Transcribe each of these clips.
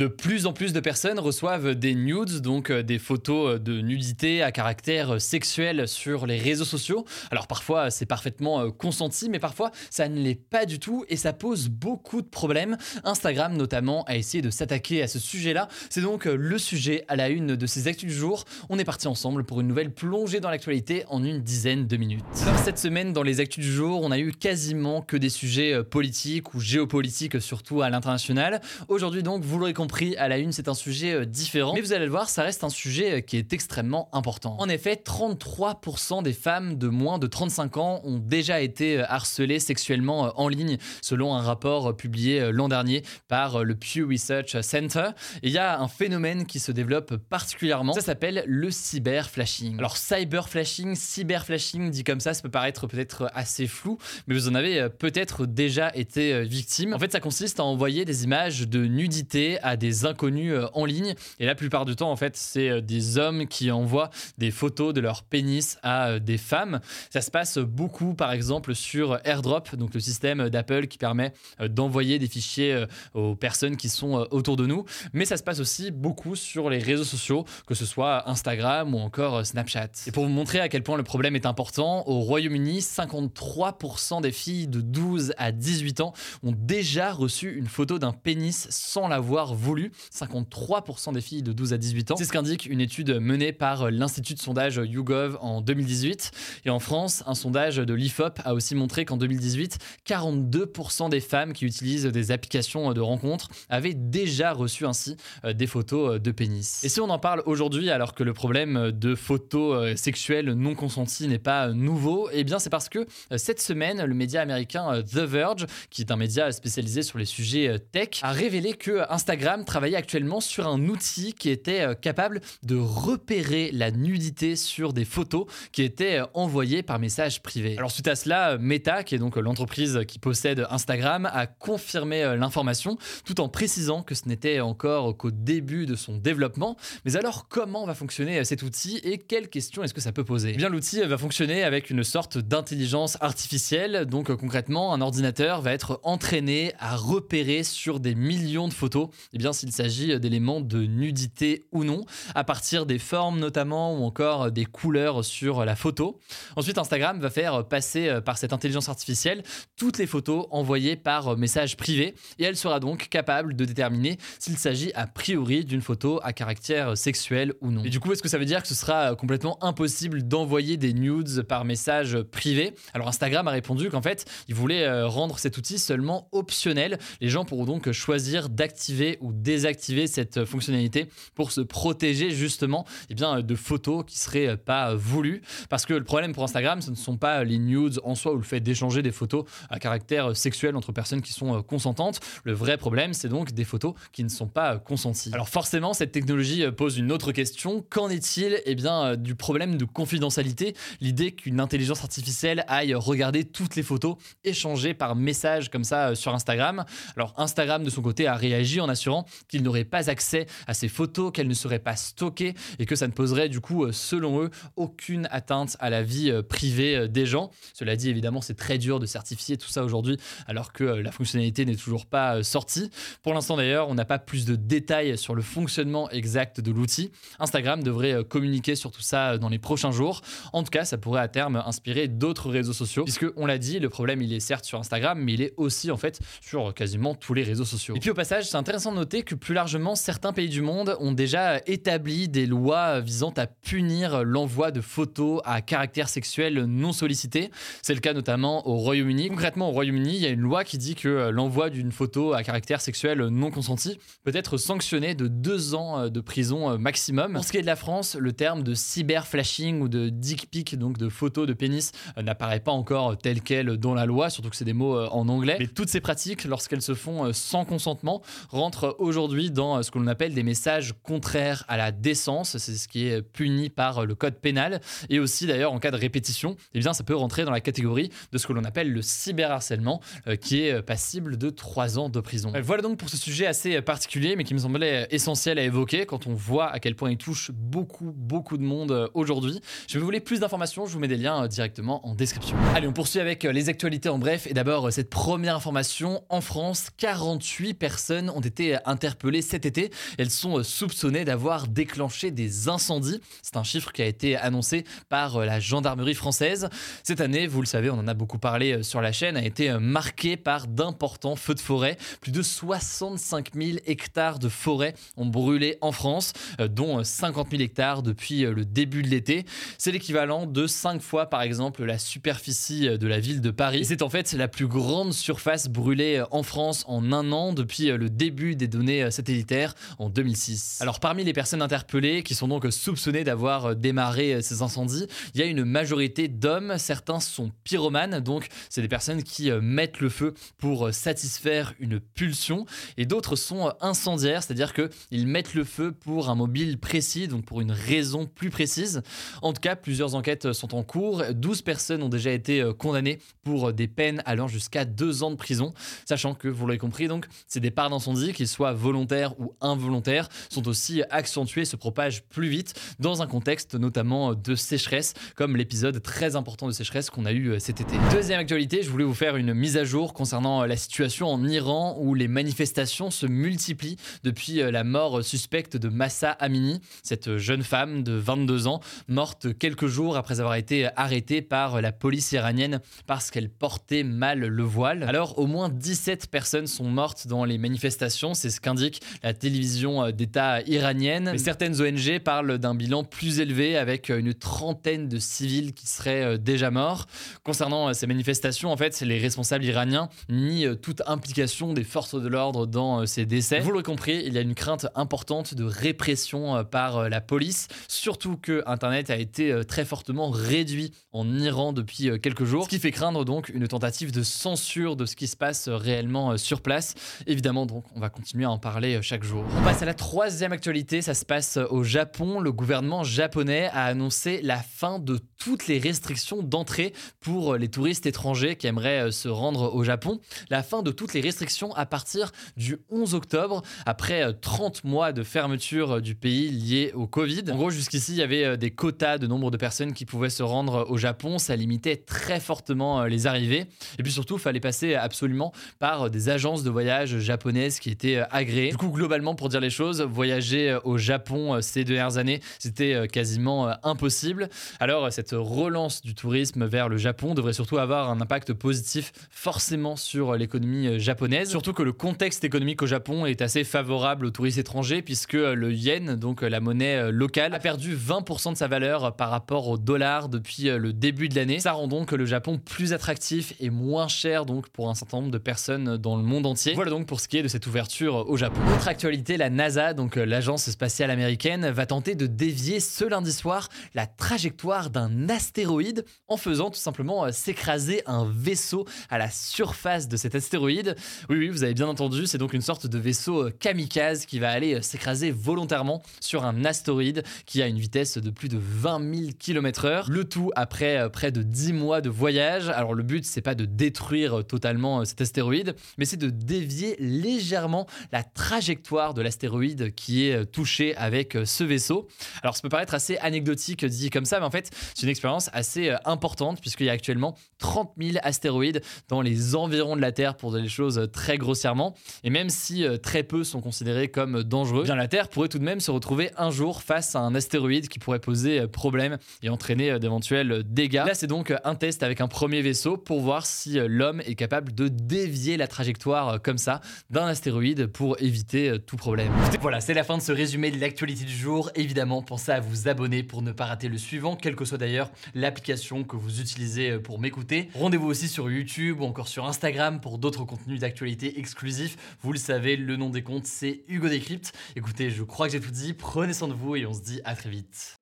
De plus en plus de personnes reçoivent des nudes, donc euh, des photos de nudité à caractère sexuel sur les réseaux sociaux. Alors parfois c'est parfaitement euh, consenti, mais parfois ça ne l'est pas du tout et ça pose beaucoup de problèmes. Instagram notamment a essayé de s'attaquer à ce sujet-là. C'est donc euh, le sujet à la une de ces actus du jour. On est parti ensemble pour une nouvelle plongée dans l'actualité en une dizaine de minutes. cette semaine dans les actus du jour, on a eu quasiment que des sujets politiques ou géopolitiques, surtout à l'international. Aujourd'hui donc, vous l'aurez compris, à la une, c'est un sujet euh, différent. Mais vous allez le voir, ça reste un sujet euh, qui est extrêmement important. En effet, 33% des femmes de moins de 35 ans ont déjà été euh, harcelées sexuellement en ligne, selon un rapport publié l'an dernier par le Pew Research Center. Il y a un phénomène qui se développe particulièrement, ça s'appelle le cyberflashing. Alors cyberflashing, cyberflashing, dit comme ça, ça peut paraître peut-être assez flou, mais vous en avez peut-être déjà été victime. En fait, ça consiste à envoyer des images de nudité à des inconnus euh, en ligne. Et la plupart du temps, en fait, c'est euh, des hommes qui envoient des photos de leur pénis à euh, des femmes. Ça se passe beaucoup, par exemple, sur AirDrop, donc le système d'Apple qui permet d'envoyer des fichiers aux personnes qui sont autour de nous. Mais ça se passe aussi beaucoup sur les réseaux sociaux, que ce soit Instagram ou encore Snapchat. Et pour vous montrer à quel point le problème est important, au Royaume-Uni, 53% des filles de 12 à 18 ans ont déjà reçu une photo d'un pénis sans l'avoir voulu. 53% des filles de 12 à 18 ans. C'est ce qu'indique une étude menée par l'Institut de sondage YouGov en 2018. Et en France, un sondage de l'IFOP a aussi montré qu'en 2018, 42% des femmes qui utilisent des applications de rencontres avaient déjà reçu ainsi euh, des photos euh, de pénis. Et si on en parle aujourd'hui alors que le problème de photos euh, sexuelles non consenties n'est pas nouveau, eh bien c'est parce que cette semaine, le média américain The Verge, qui est un média spécialisé sur les sujets tech, a révélé que Instagram travaillait actuellement sur un outil qui était euh, capable de repérer la nudité sur des photos qui étaient euh, envoyées par message privé. Alors suite à cela, Meta, qui est donc l'entreprise qui possède Instagram, a confirmé euh, l'information tout en précisant que ce n'était encore qu'au début de son développement. Mais alors comment va fonctionner cet outil et quelles questions est-ce que ça peut poser? Eh Bien l'outil va fonctionner avec une sorte d'intelligence artificielle. Donc concrètement, un ordinateur va être entraîné à repérer sur des millions de photos, eh s'il s'agit d'éléments de nudité ou non, à partir des formes notamment ou encore des couleurs sur la photo. Ensuite, Instagram va faire passer euh, par cette intelligence artificielle toutes les photos envoyées par message privé et elle sera donc capable de déterminer s'il s'agit a priori d'une photo à caractère sexuel ou non. Et du coup, est-ce que ça veut dire que ce sera complètement impossible d'envoyer des nudes par message privé? Alors Instagram a répondu qu'en fait, il voulait euh, rendre cet outil seulement optionnel. Les gens pourront donc choisir d'activer ou désactiver cette fonctionnalité pour se protéger justement eh bien, de photos qui seraient pas voulues. Parce que le problème pour Instagram, ce ne sont pas les nudes en soi ou le fait d'échanger des photos à caractère sexuel entre personnes qui sont consentantes. Le vrai problème, c'est donc des photos qui ne sont pas consenties. Alors forcément, cette technologie pose une autre question. Qu'en est-il eh bien, du problème de confidentialité? L'idée qu'une intelligence artificielle aille regarder toutes les photos échangées par message comme ça sur Instagram. Alors Instagram de son côté a réagi en assurant qu'ils n'auraient pas accès à ces photos, qu'elles ne seraient pas stockées et que ça ne poserait du coup, euh, selon eux, aucune atteinte à la vie euh, privée euh, des gens. Cela dit, évidemment, c'est très dur de certifier tout ça aujourd'hui alors que la fonctionnalité n'est toujours pas sortie. Pour l'instant d'ailleurs, on n'a pas plus de détails sur le fonctionnement exact de l'outil. Instagram devrait communiquer sur tout ça dans les prochains jours. En tout cas, ça pourrait à terme inspirer d'autres réseaux sociaux puisque on l'a dit, le problème il est certes sur Instagram, mais il est aussi en fait sur quasiment tous les réseaux sociaux. Et puis au passage, c'est intéressant de noter que plus largement, certains pays du monde ont déjà établi des lois visant à punir l'envoi de photos à caractère sexuel non sollicité. C'est le cas notamment au Royaume-Uni. Concrètement, au Royaume-Uni, il y a une loi qui dit que l'envoi d'une photo à caractère sexuel non consenti peut être sanctionné de deux ans de prison maximum. Pour ce qui est de la France, le terme de cyberflashing ou de dick pic, donc de photos de pénis, n'apparaît pas encore tel quel dans la loi, surtout que c'est des mots en anglais. Mais toutes ces pratiques, lorsqu'elles se font sans consentement, rentrent aujourd'hui dans ce que l'on appelle des messages contraires à la décence. C'est ce qui est puni par le code pénal. Et aussi d'ailleurs en cas de répétition, eh bien ça peut rentrer dans la catégorie de ce que l'on appelle le cyberharcèlement, euh, qui est passible de 3 ans de prison. Euh, voilà donc pour ce sujet assez particulier, mais qui me semblait essentiel à évoquer quand on voit à quel point il touche beaucoup, beaucoup de monde euh, aujourd'hui. Je vous voulez plus d'informations, je vous mets des liens directement en description. Allez, on poursuit avec les actualités en bref. Et d'abord, cette première information. En France, 48 personnes ont été interpellées cet été. Elles sont soupçonnées d'avoir déclenché des incendies. C'est un chiffre qui a été annoncé par la gendarmerie française. Cette année, vous le savez, on en a beaucoup parlé sur la chaîne, a été marquée par d'importants feux de forêt. Plus de 65 000 hectares de forêt ont brûlé en France, dont 50 000 hectares depuis le début de l'été. C'est l'équivalent de 5 fois, par exemple, la superficie de la ville de Paris. C'est en fait la plus grande surface brûlée en France en un an depuis le début des données satellitaires en 2006. Alors parmi les personnes interpellées qui sont donc soupçonnées d'avoir démarré ces incendies, il y a une majorité d'hommes, certains sont pyromanes, donc c'est des personnes qui mettent le feu pour satisfaire une pulsion, et d'autres sont incendiaires, c'est-à-dire qu'ils mettent le feu pour un mobile précis, donc pour une raison plus précise. En tout cas, plusieurs enquêtes sont en cours, 12 personnes ont déjà été condamnées pour des peines allant jusqu'à 2 ans de prison, sachant que, vous l'avez compris, donc ces départs d'incendie, qu'ils soient volontaires ou involontaires, sont aussi accentués, se propagent plus vite dans un contexte notamment de sécheresse, comme l'épisode très important de sécheresse qu'on a eu cet été. Deuxième actualité, je voulais vous faire une mise à jour concernant la situation en Iran où les manifestations se multiplient depuis la mort suspecte de Massa Amini, cette jeune femme de 22 ans, morte quelques jours après avoir été arrêtée par la police iranienne parce qu'elle portait mal le voile. Alors, au moins 17 personnes sont mortes dans les manifestations, ce qu'indique la télévision d'État iranienne. Certaines ONG parlent d'un bilan plus élevé avec une trentaine de civils qui seraient déjà morts. Concernant ces manifestations, en fait, les responsables iraniens nient toute implication des forces de l'ordre dans ces décès. Vous l'aurez compris, il y a une crainte importante de répression par la police, surtout que Internet a été très fortement réduit en Iran depuis quelques jours, ce qui fait craindre donc une tentative de censure de ce qui se passe réellement sur place. Évidemment, donc, on va continuer à en parler chaque jour. On passe à la troisième actualité, ça se passe au Japon. Le gouvernement japonais a annoncé la fin de toutes les restrictions d'entrée pour les touristes étrangers qui aimeraient se rendre au Japon. La fin de toutes les restrictions à partir du 11 octobre, après 30 mois de fermeture du pays liés au Covid. En gros, jusqu'ici, il y avait des quotas de nombre de personnes qui pouvaient se rendre au Japon. Ça limitait très fortement les arrivées. Et puis surtout, il fallait passer absolument par des agences de voyage japonaises qui étaient Du coup, globalement, pour dire les choses, voyager au Japon ces dernières années, c'était quasiment impossible. Alors, cette relance du tourisme vers le Japon devrait surtout avoir un impact positif forcément sur l'économie japonaise. Surtout que le contexte économique au Japon est assez favorable aux touristes étrangers puisque le yen, donc la monnaie locale, a perdu 20% de sa valeur par rapport au dollar depuis le début de l'année. Ça rend donc le Japon plus attractif et moins cher donc pour un certain nombre de personnes dans le monde entier. Voilà donc pour ce qui est de cette ouverture au Japon. Autre actualité, la NASA, donc l'agence spatiale américaine, va tenter de dévier ce lundi soir la trajectoire d'un astéroïde en faisant tout simplement s'écraser un vaisseau à la surface de cet astéroïde. Oui, oui, vous avez bien entendu, c'est donc une sorte de vaisseau kamikaze qui va aller s'écraser volontairement sur un astéroïde qui a une vitesse de plus de 20 000 km/h. Le tout après près de 10 mois de voyage. Alors le but, c'est pas de détruire totalement cet astéroïde, mais c'est de dévier légèrement la trajectoire de l'astéroïde qui est touché avec ce vaisseau. Alors ça peut paraître assez anecdotique dit comme ça, mais en fait, c'est une expérience assez importante puisqu'il y a actuellement 30 000 astéroïdes dans les environs de la Terre pour dire les choses très grossièrement. Et même si très peu sont considérés comme dangereux, bien la Terre pourrait tout de même se retrouver un jour face à un astéroïde qui pourrait poser problème et entraîner d'éventuels dégâts. Là, c'est donc un test avec un premier vaisseau pour voir si l'homme est capable de dévier la trajectoire comme ça d'un astéroïde pour éviter tout problème. Voilà, c'est la fin de ce résumé de l'actualité du jour. Évidemment, pensez à vous abonner pour ne pas rater le suivant, quelle que soit d'ailleurs l'application que vous utilisez pour m'écouter. Rendez-vous aussi sur YouTube ou encore sur Instagram pour d'autres contenus d'actualité exclusifs. Vous le savez, le nom des comptes, c'est Hugo Décrypte. Écoutez, je crois que j'ai tout dit. Prenez soin de vous et on se dit à très vite.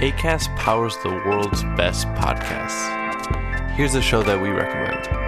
ACAST powers the world's best podcasts. Here's a show that we recommend.